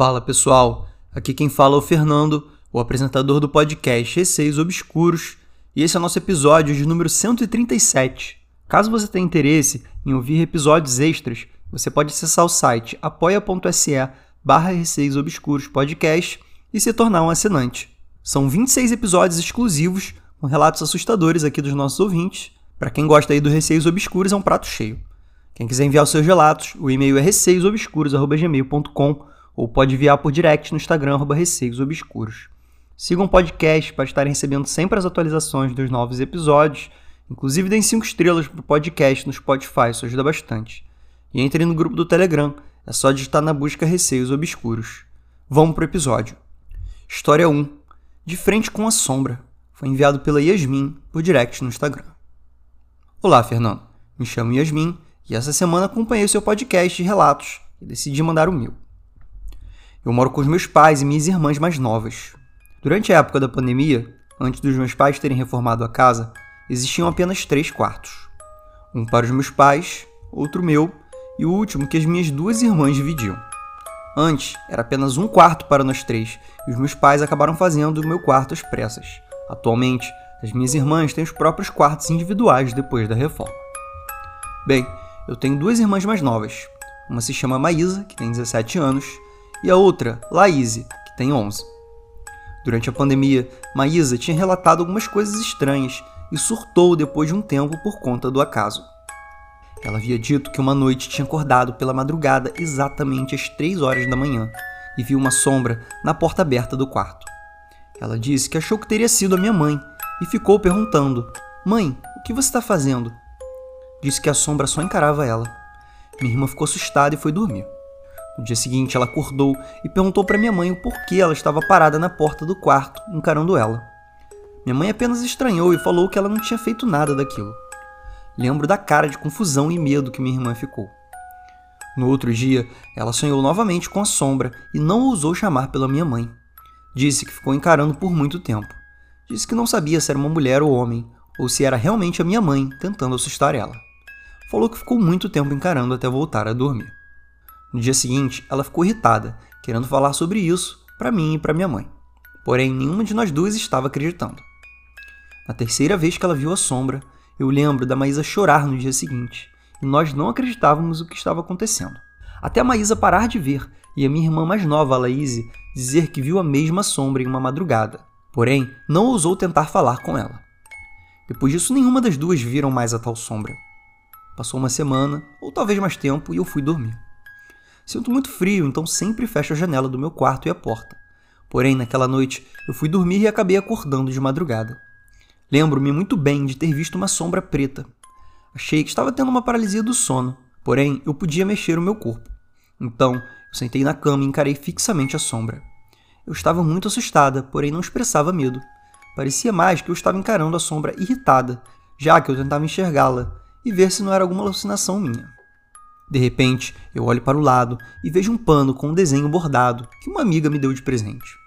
Fala pessoal, aqui quem fala é o Fernando, o apresentador do podcast Receios Obscuros, e esse é o nosso episódio de número 137. Caso você tenha interesse em ouvir episódios extras, você pode acessar o site apoia.se barra Receios Obscuros Podcast e se tornar um assinante. São 26 episódios exclusivos com relatos assustadores aqui dos nossos ouvintes. Para quem gosta aí do Receios Obscuros, é um prato cheio. Quem quiser enviar os seus relatos, o e-mail é receiosobscuros.gmail.com ou pode enviar por direct no Instagram, arroba receiosobscuros. Sigam o podcast para estarem recebendo sempre as atualizações dos novos episódios. Inclusive, deem 5 estrelas para o podcast no Spotify, isso ajuda bastante. E entrem no grupo do Telegram, é só digitar na busca Receios Obscuros. Vamos pro episódio. História 1. De frente com a sombra. Foi enviado pela Yasmin por direct no Instagram. Olá, Fernando. Me chamo Yasmin e essa semana acompanhei o seu podcast de relatos e decidi mandar o meu. Eu moro com os meus pais e minhas irmãs mais novas. Durante a época da pandemia, antes dos meus pais terem reformado a casa, existiam apenas três quartos. Um para os meus pais, outro meu e o último que as minhas duas irmãs dividiam. Antes, era apenas um quarto para nós três e os meus pais acabaram fazendo o meu quarto às pressas. Atualmente, as minhas irmãs têm os próprios quartos individuais depois da reforma. Bem, eu tenho duas irmãs mais novas. Uma se chama Maísa, que tem 17 anos, e a outra, Laíse, que tem 11. Durante a pandemia, Maísa tinha relatado algumas coisas estranhas e surtou depois de um tempo por conta do acaso. Ela havia dito que uma noite tinha acordado pela madrugada exatamente às 3 horas da manhã e viu uma sombra na porta aberta do quarto. Ela disse que achou que teria sido a minha mãe e ficou perguntando: Mãe, o que você está fazendo? Disse que a sombra só encarava ela. Minha irmã ficou assustada e foi dormir. No dia seguinte, ela acordou e perguntou para minha mãe o porquê ela estava parada na porta do quarto, encarando ela. Minha mãe apenas estranhou e falou que ela não tinha feito nada daquilo. Lembro da cara de confusão e medo que minha irmã ficou. No outro dia, ela sonhou novamente com a sombra e não ousou chamar pela minha mãe. Disse que ficou encarando por muito tempo. Disse que não sabia se era uma mulher ou homem, ou se era realmente a minha mãe tentando assustar ela. Falou que ficou muito tempo encarando até voltar a dormir. No dia seguinte, ela ficou irritada, querendo falar sobre isso para mim e para minha mãe. Porém, nenhuma de nós duas estava acreditando. Na terceira vez que ela viu a sombra, eu lembro da Maísa chorar no dia seguinte, e nós não acreditávamos o que estava acontecendo. Até a Maísa parar de ver e a minha irmã mais nova, a Laíse, dizer que viu a mesma sombra em uma madrugada. Porém, não ousou tentar falar com ela. Depois disso, nenhuma das duas viram mais a tal sombra. Passou uma semana, ou talvez mais tempo, e eu fui dormir. Sinto muito frio, então sempre fecho a janela do meu quarto e a porta. Porém, naquela noite, eu fui dormir e acabei acordando de madrugada. Lembro-me muito bem de ter visto uma sombra preta. Achei que estava tendo uma paralisia do sono, porém eu podia mexer o meu corpo. Então, eu sentei na cama e encarei fixamente a sombra. Eu estava muito assustada, porém não expressava medo. Parecia mais que eu estava encarando a sombra irritada, já que eu tentava enxergá-la e ver se não era alguma alucinação minha. De repente, eu olho para o lado e vejo um pano com um desenho bordado que uma amiga me deu de presente.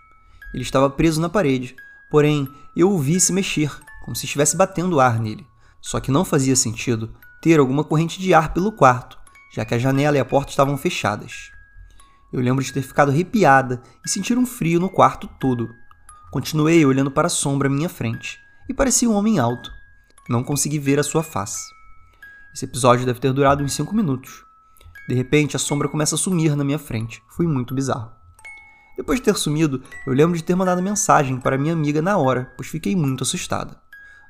Ele estava preso na parede, porém eu o vi se mexer, como se estivesse batendo ar nele. Só que não fazia sentido ter alguma corrente de ar pelo quarto, já que a janela e a porta estavam fechadas. Eu lembro de ter ficado arrepiada e sentir um frio no quarto todo. Continuei olhando para a sombra à minha frente, e parecia um homem alto. Não consegui ver a sua face. Esse episódio deve ter durado uns 5 minutos. De repente, a sombra começa a sumir na minha frente. Foi muito bizarro. Depois de ter sumido, eu lembro de ter mandado mensagem para minha amiga na hora, pois fiquei muito assustada.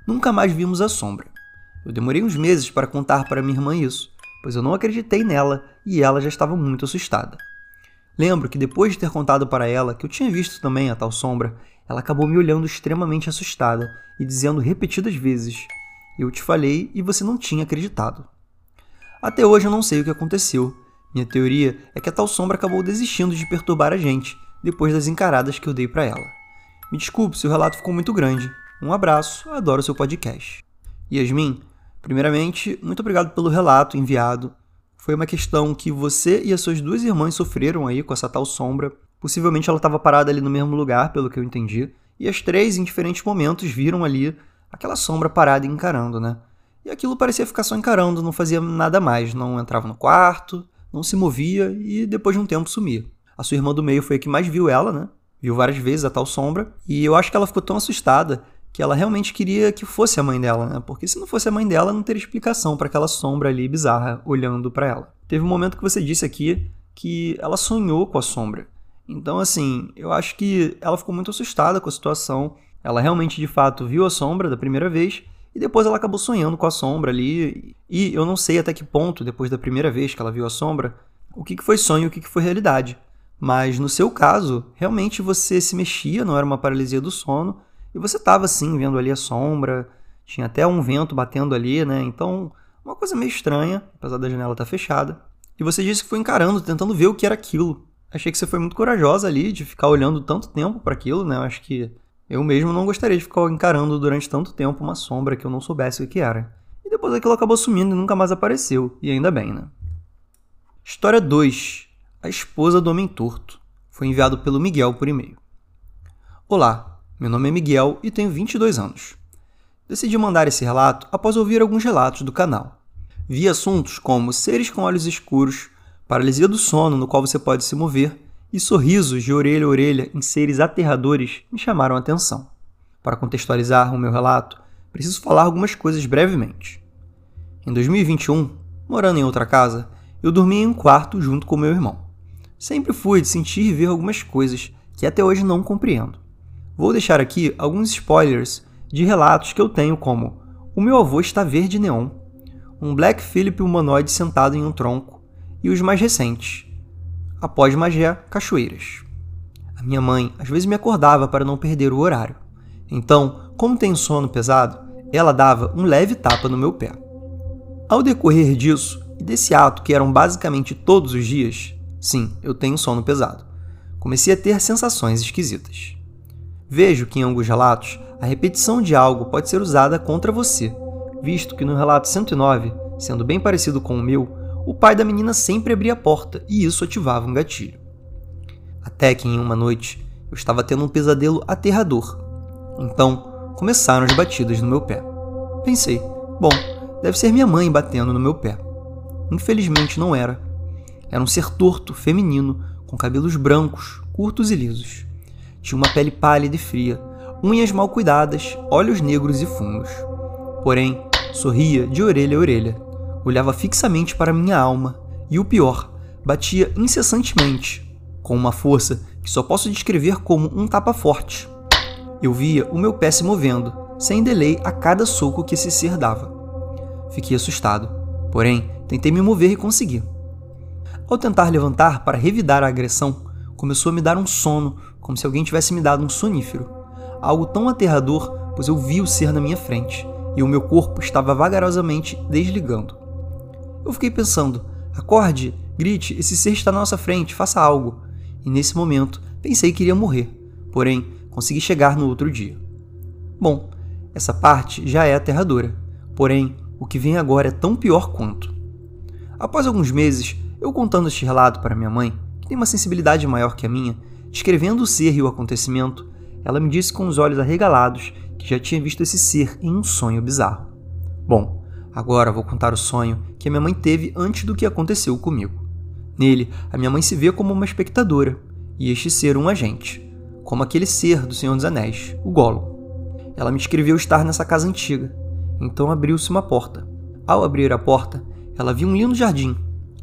Nunca mais vimos a sombra. Eu demorei uns meses para contar para minha irmã isso, pois eu não acreditei nela e ela já estava muito assustada. Lembro que depois de ter contado para ela que eu tinha visto também a tal sombra, ela acabou me olhando extremamente assustada e dizendo repetidas vezes: Eu te falei e você não tinha acreditado. Até hoje eu não sei o que aconteceu. Minha teoria é que a tal sombra acabou desistindo de perturbar a gente depois das encaradas que eu dei para ela. Me desculpe se o relato ficou muito grande. Um abraço, adoro seu podcast. Yasmin, primeiramente, muito obrigado pelo relato enviado. Foi uma questão que você e as suas duas irmãs sofreram aí com essa tal sombra. Possivelmente ela estava parada ali no mesmo lugar, pelo que eu entendi. E as três, em diferentes momentos, viram ali aquela sombra parada encarando, né? E aquilo parecia ficar só encarando, não fazia nada mais, não entrava no quarto, não se movia e depois de um tempo sumia. A sua irmã do meio foi a que mais viu ela, né? Viu várias vezes a tal sombra. E eu acho que ela ficou tão assustada que ela realmente queria que fosse a mãe dela, né? Porque se não fosse a mãe dela, não teria explicação para aquela sombra ali bizarra olhando para ela. Teve um momento que você disse aqui que ela sonhou com a sombra. Então, assim, eu acho que ela ficou muito assustada com a situação. Ela realmente, de fato, viu a sombra da primeira vez e depois ela acabou sonhando com a sombra ali. E eu não sei até que ponto, depois da primeira vez que ela viu a sombra, o que foi sonho e o que foi realidade. Mas no seu caso, realmente você se mexia, não era uma paralisia do sono, e você estava assim, vendo ali a sombra, tinha até um vento batendo ali, né? Então, uma coisa meio estranha, apesar da janela estar tá fechada. E você disse que foi encarando, tentando ver o que era aquilo. Achei que você foi muito corajosa ali de ficar olhando tanto tempo para aquilo, né? Eu acho que eu mesmo não gostaria de ficar encarando durante tanto tempo uma sombra que eu não soubesse o que era. E depois aquilo acabou sumindo e nunca mais apareceu, e ainda bem, né? História 2. A esposa do homem torto. Foi enviado pelo Miguel por e-mail. Olá, meu nome é Miguel e tenho 22 anos. Decidi mandar esse relato após ouvir alguns relatos do canal. Vi assuntos como seres com olhos escuros, paralisia do sono no qual você pode se mover e sorrisos de orelha a orelha em seres aterradores me chamaram a atenção. Para contextualizar o meu relato, preciso falar algumas coisas brevemente. Em 2021, morando em outra casa, eu dormi em um quarto junto com meu irmão. Sempre fui de sentir e ver algumas coisas que até hoje não compreendo. Vou deixar aqui alguns spoilers de relatos que eu tenho como O meu avô está verde neon, um Black Philip humanoide sentado em um tronco e os mais recentes, Após Magé, Cachoeiras. A minha mãe às vezes me acordava para não perder o horário. Então, como tenho sono pesado, ela dava um leve tapa no meu pé. Ao decorrer disso e desse ato que eram basicamente todos os dias, sim, eu tenho sono pesado, comecei a ter sensações esquisitas. Vejo que em alguns relatos a repetição de algo pode ser usada contra você, visto que no relato 109, sendo bem parecido com o meu, o pai da menina sempre abria a porta e isso ativava um gatilho. Até que em uma noite eu estava tendo um pesadelo aterrador. Então começaram as batidas no meu pé. Pensei, bom, deve ser minha mãe batendo no meu pé. Infelizmente não era. Era um ser torto, feminino, com cabelos brancos, curtos e lisos. Tinha uma pele pálida e fria, unhas mal cuidadas, olhos negros e fundos. Porém, sorria de orelha a orelha, olhava fixamente para minha alma e, o pior, batia incessantemente, com uma força que só posso descrever como um tapa forte. Eu via o meu pé se movendo, sem delay a cada soco que esse ser dava. Fiquei assustado, porém tentei me mover e consegui. Ao tentar levantar para revidar a agressão, começou a me dar um sono, como se alguém tivesse me dado um sonífero. Algo tão aterrador, pois eu vi o ser na minha frente e o meu corpo estava vagarosamente desligando. Eu fiquei pensando: acorde, grite, esse ser está na nossa frente, faça algo. E nesse momento pensei que iria morrer, porém consegui chegar no outro dia. Bom, essa parte já é aterradora, porém o que vem agora é tão pior quanto. Após alguns meses, eu contando este relato para minha mãe, que tem uma sensibilidade maior que a minha, descrevendo o ser e o acontecimento, ela me disse com os olhos arregalados que já tinha visto esse ser em um sonho bizarro. Bom, agora vou contar o sonho que a minha mãe teve antes do que aconteceu comigo. Nele, a minha mãe se vê como uma espectadora e este ser um agente, como aquele ser do Senhor dos Anéis, o Gollum. Ela me descreveu estar nessa casa antiga, então abriu-se uma porta. Ao abrir a porta, ela viu um lindo jardim,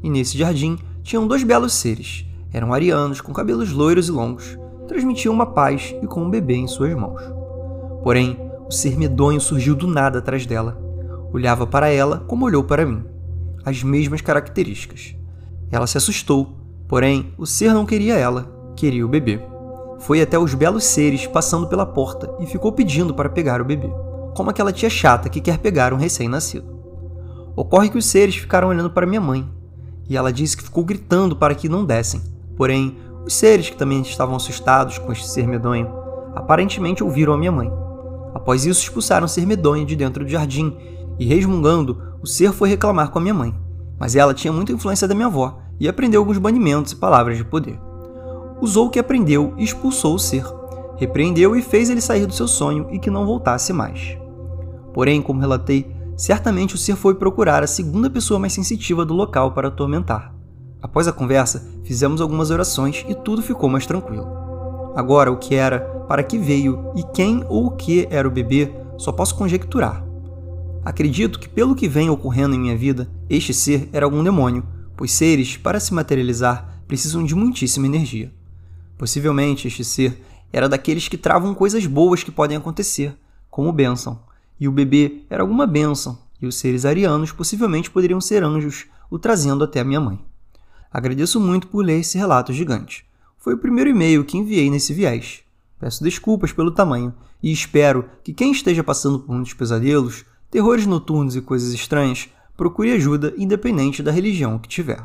e nesse jardim tinham dois belos seres, eram arianos com cabelos loiros e longos, transmitiam uma paz e com um bebê em suas mãos. Porém, o ser medonho surgiu do nada atrás dela. Olhava para ela como olhou para mim. As mesmas características. Ela se assustou, porém, o ser não queria ela, queria o bebê. Foi até os belos seres passando pela porta e ficou pedindo para pegar o bebê, como aquela tia chata que quer pegar um recém-nascido. Ocorre que os seres ficaram olhando para minha mãe, e ela disse que ficou gritando para que não dessem, Porém, os seres que também estavam assustados com este ser medonho aparentemente ouviram a minha mãe. Após isso, expulsaram o ser medonho de dentro do jardim e, resmungando, o ser foi reclamar com a minha mãe. Mas ela tinha muita influência da minha avó e aprendeu alguns banimentos e palavras de poder. Usou o que aprendeu e expulsou o ser. Repreendeu e fez ele sair do seu sonho e que não voltasse mais. Porém, como relatei, certamente o ser foi procurar a segunda pessoa mais sensitiva do local para atormentar. Após a conversa, fizemos algumas orações e tudo ficou mais tranquilo. Agora, o que era, para que veio e quem ou o que era o bebê, só posso conjecturar. Acredito que, pelo que vem ocorrendo em minha vida, este ser era algum demônio, pois seres, para se materializar, precisam de muitíssima energia. Possivelmente este ser era daqueles que travam coisas boas que podem acontecer, como bênção, e o bebê era alguma bênção, e os seres arianos possivelmente poderiam ser anjos, o trazendo até a minha mãe. Agradeço muito por ler esse relato gigante. Foi o primeiro e-mail que enviei nesse viés. Peço desculpas pelo tamanho e espero que quem esteja passando por muitos pesadelos, terrores noturnos e coisas estranhas, procure ajuda independente da religião que tiver.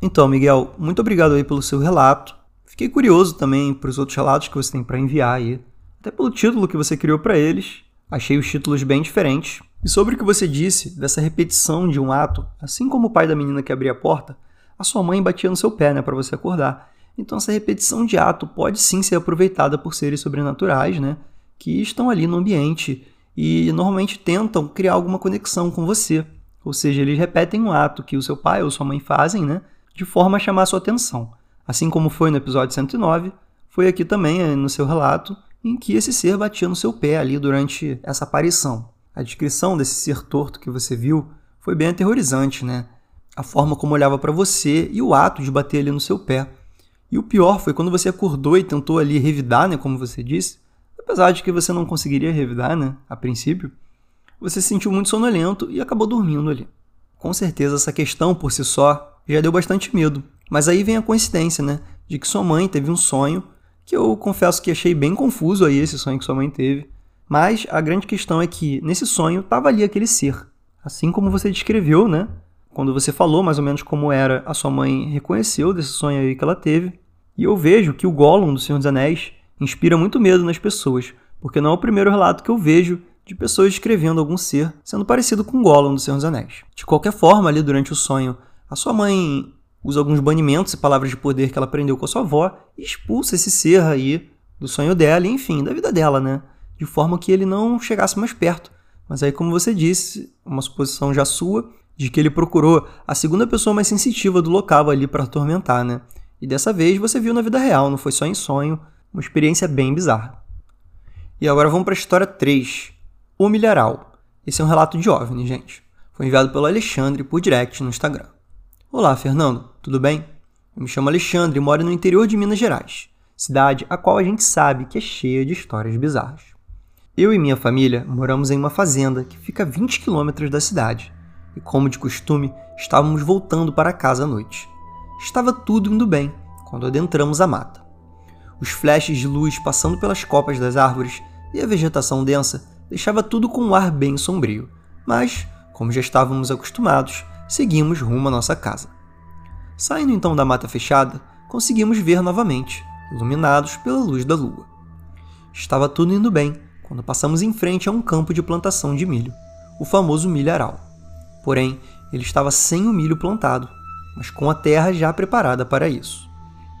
Então, Miguel, muito obrigado aí pelo seu relato. Fiquei curioso também para os outros relatos que você tem para enviar aí, até pelo título que você criou para eles. Achei os títulos bem diferentes. E sobre o que você disse dessa repetição de um ato, assim como o pai da menina que abria a porta, a sua mãe batia no seu pé, né, para você acordar. Então essa repetição de ato pode sim ser aproveitada por seres sobrenaturais, né, que estão ali no ambiente e normalmente tentam criar alguma conexão com você. Ou seja, eles repetem um ato que o seu pai ou sua mãe fazem, né, de forma a chamar a sua atenção. Assim como foi no episódio 109, foi aqui também eh, no seu relato em que esse ser batia no seu pé ali durante essa aparição. A descrição desse ser torto que você viu foi bem aterrorizante, né? A forma como olhava para você e o ato de bater ali no seu pé. E o pior foi quando você acordou e tentou ali revidar, né, como você disse, apesar de que você não conseguiria revidar, né, a princípio, você se sentiu muito sonolento e acabou dormindo ali. Com certeza essa questão por si só já deu bastante medo. Mas aí vem a coincidência, né, de que sua mãe teve um sonho que eu confesso que achei bem confuso aí esse sonho que sua mãe teve. Mas a grande questão é que nesse sonho estava ali aquele ser, assim como você descreveu, né? Quando você falou mais ou menos como era, a sua mãe reconheceu desse sonho aí que ela teve. E eu vejo que o Gollum do Senhor dos Anéis inspira muito medo nas pessoas, porque não é o primeiro relato que eu vejo de pessoas descrevendo algum ser sendo parecido com Gollum do Senhor dos Anéis. De qualquer forma, ali durante o sonho, a sua mãe usa alguns banimentos e palavras de poder que ela aprendeu com a sua avó e expulsa esse ser aí do sonho dela e, enfim, da vida dela, né? De forma que ele não chegasse mais perto. Mas aí, como você disse, uma suposição já sua, de que ele procurou a segunda pessoa mais sensitiva do local ali para atormentar, né? E dessa vez você viu na vida real, não foi só em sonho, uma experiência bem bizarra. E agora vamos para a história 3, O Milharal. Esse é um relato de OVNI, gente. Foi enviado pelo Alexandre por direct no Instagram. Olá, Fernando, tudo bem? Eu me chamo Alexandre e moro no interior de Minas Gerais, cidade a qual a gente sabe que é cheia de histórias bizarras. Eu e minha família moramos em uma fazenda que fica a 20 quilômetros da cidade, e como de costume, estávamos voltando para casa à noite. Estava tudo indo bem quando adentramos a mata. Os flashes de luz passando pelas copas das árvores e a vegetação densa deixava tudo com um ar bem sombrio, mas, como já estávamos acostumados, seguimos rumo à nossa casa. Saindo então da mata fechada, conseguimos ver novamente, iluminados pela luz da lua. Estava tudo indo bem quando passamos em frente a um campo de plantação de milho, o famoso milharal. Porém, ele estava sem o milho plantado, mas com a terra já preparada para isso.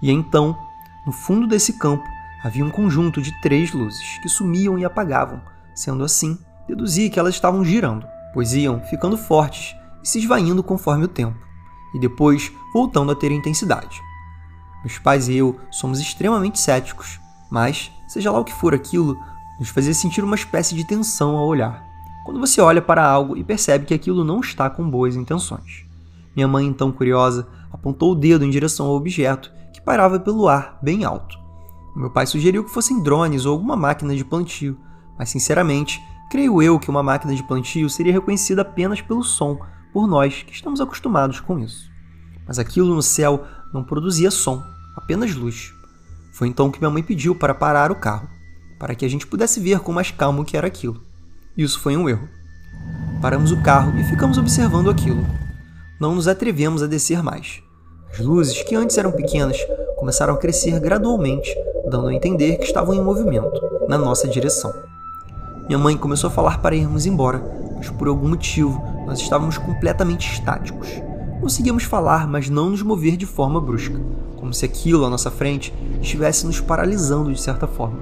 E então, no fundo desse campo, havia um conjunto de três luzes que sumiam e apagavam, sendo assim, deduzi que elas estavam girando, pois iam ficando fortes e se esvaindo conforme o tempo, e depois voltando a ter intensidade. Meus pais e eu somos extremamente céticos, mas, seja lá o que for aquilo, nos fazia sentir uma espécie de tensão ao olhar, quando você olha para algo e percebe que aquilo não está com boas intenções. Minha mãe, então curiosa, apontou o dedo em direção ao objeto pairava pelo ar, bem alto. Meu pai sugeriu que fossem drones ou alguma máquina de plantio, mas sinceramente, creio eu que uma máquina de plantio seria reconhecida apenas pelo som por nós que estamos acostumados com isso. Mas aquilo no céu não produzia som, apenas luz. Foi então que minha mãe pediu para parar o carro, para que a gente pudesse ver com mais calma o que era aquilo. Isso foi um erro. Paramos o carro e ficamos observando aquilo. Não nos atrevemos a descer mais. As luzes, que antes eram pequenas, começaram a crescer gradualmente, dando a entender que estavam em movimento, na nossa direção. Minha mãe começou a falar para irmos embora, mas por algum motivo nós estávamos completamente estáticos. Conseguíamos falar, mas não nos mover de forma brusca, como se aquilo à nossa frente estivesse nos paralisando de certa forma.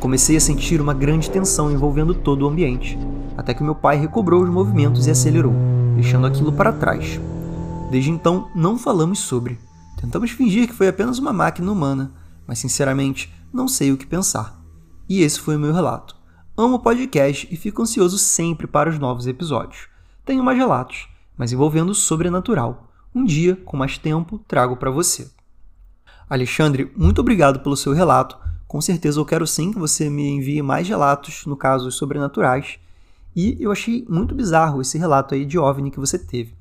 Comecei a sentir uma grande tensão envolvendo todo o ambiente, até que meu pai recobrou os movimentos e acelerou, deixando aquilo para trás. Desde então, não falamos sobre. Tentamos fingir que foi apenas uma máquina humana, mas sinceramente, não sei o que pensar. E esse foi o meu relato. Amo o podcast e fico ansioso sempre para os novos episódios. Tenho mais relatos, mas envolvendo o sobrenatural. Um dia, com mais tempo, trago para você. Alexandre, muito obrigado pelo seu relato. Com certeza eu quero sim que você me envie mais relatos, no caso, sobrenaturais. E eu achei muito bizarro esse relato aí de OVNI que você teve.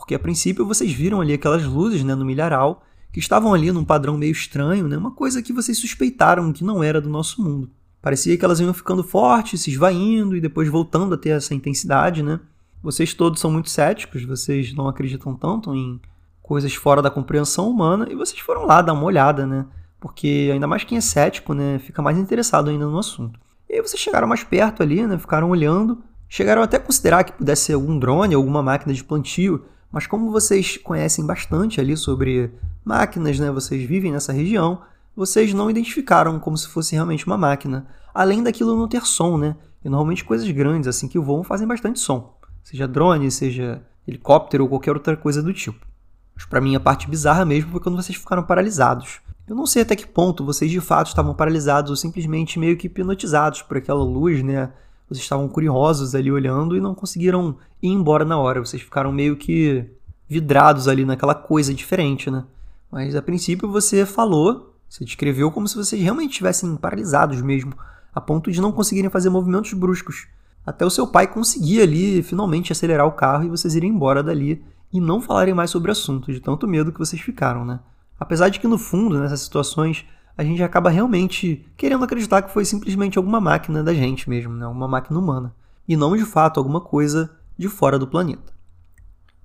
Porque a princípio vocês viram ali aquelas luzes né, no milharal que estavam ali num padrão meio estranho, né, uma coisa que vocês suspeitaram que não era do nosso mundo. Parecia que elas iam ficando fortes, se esvaindo e depois voltando a ter essa intensidade, né? Vocês todos são muito céticos, vocês não acreditam tanto em coisas fora da compreensão humana e vocês foram lá dar uma olhada, né? Porque ainda mais quem é cético, né, fica mais interessado ainda no assunto. E aí vocês chegaram mais perto ali, né, ficaram olhando, chegaram até a considerar que pudesse ser algum drone, alguma máquina de plantio, mas como vocês conhecem bastante ali sobre máquinas, né, vocês vivem nessa região, vocês não identificaram como se fosse realmente uma máquina, além daquilo não ter som, né? E normalmente coisas grandes assim que voam fazem bastante som, seja drone, seja helicóptero ou qualquer outra coisa do tipo. Mas para mim a parte bizarra mesmo foi quando vocês ficaram paralisados. Eu não sei até que ponto vocês de fato estavam paralisados ou simplesmente meio que hipnotizados por aquela luz, né? Vocês estavam curiosos ali olhando e não conseguiram ir embora na hora. Vocês ficaram meio que vidrados ali naquela coisa diferente, né? Mas a princípio você falou, você descreveu como se vocês realmente estivessem paralisados mesmo, a ponto de não conseguirem fazer movimentos bruscos. Até o seu pai conseguir ali finalmente acelerar o carro e vocês irem embora dali e não falarem mais sobre o assunto, de tanto medo que vocês ficaram, né? Apesar de que no fundo, nessas situações, a gente acaba realmente querendo acreditar que foi simplesmente alguma máquina da gente mesmo, né? uma máquina humana, e não de fato alguma coisa de fora do planeta.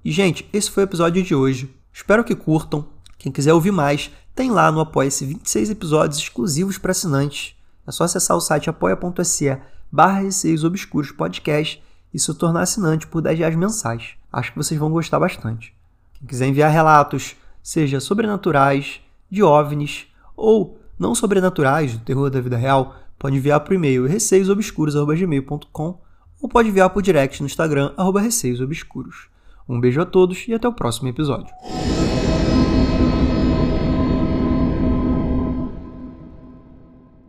E, gente, esse foi o episódio de hoje. Espero que curtam. Quem quiser ouvir mais, tem lá no Apoia-se 26 episódios exclusivos para assinantes. É só acessar o site apoia.se barra Receios Obscuros Podcast e se tornar assinante por 10 reais mensais. Acho que vocês vão gostar bastante. Quem quiser enviar relatos, seja sobrenaturais, de OVNIs ou não sobrenaturais, do terror da vida real, pode enviar por e-mail receiosobscuros.gmail.com ou pode enviar por direct no Instagram, arroba receiosobscuros. Um beijo a todos e até o próximo episódio.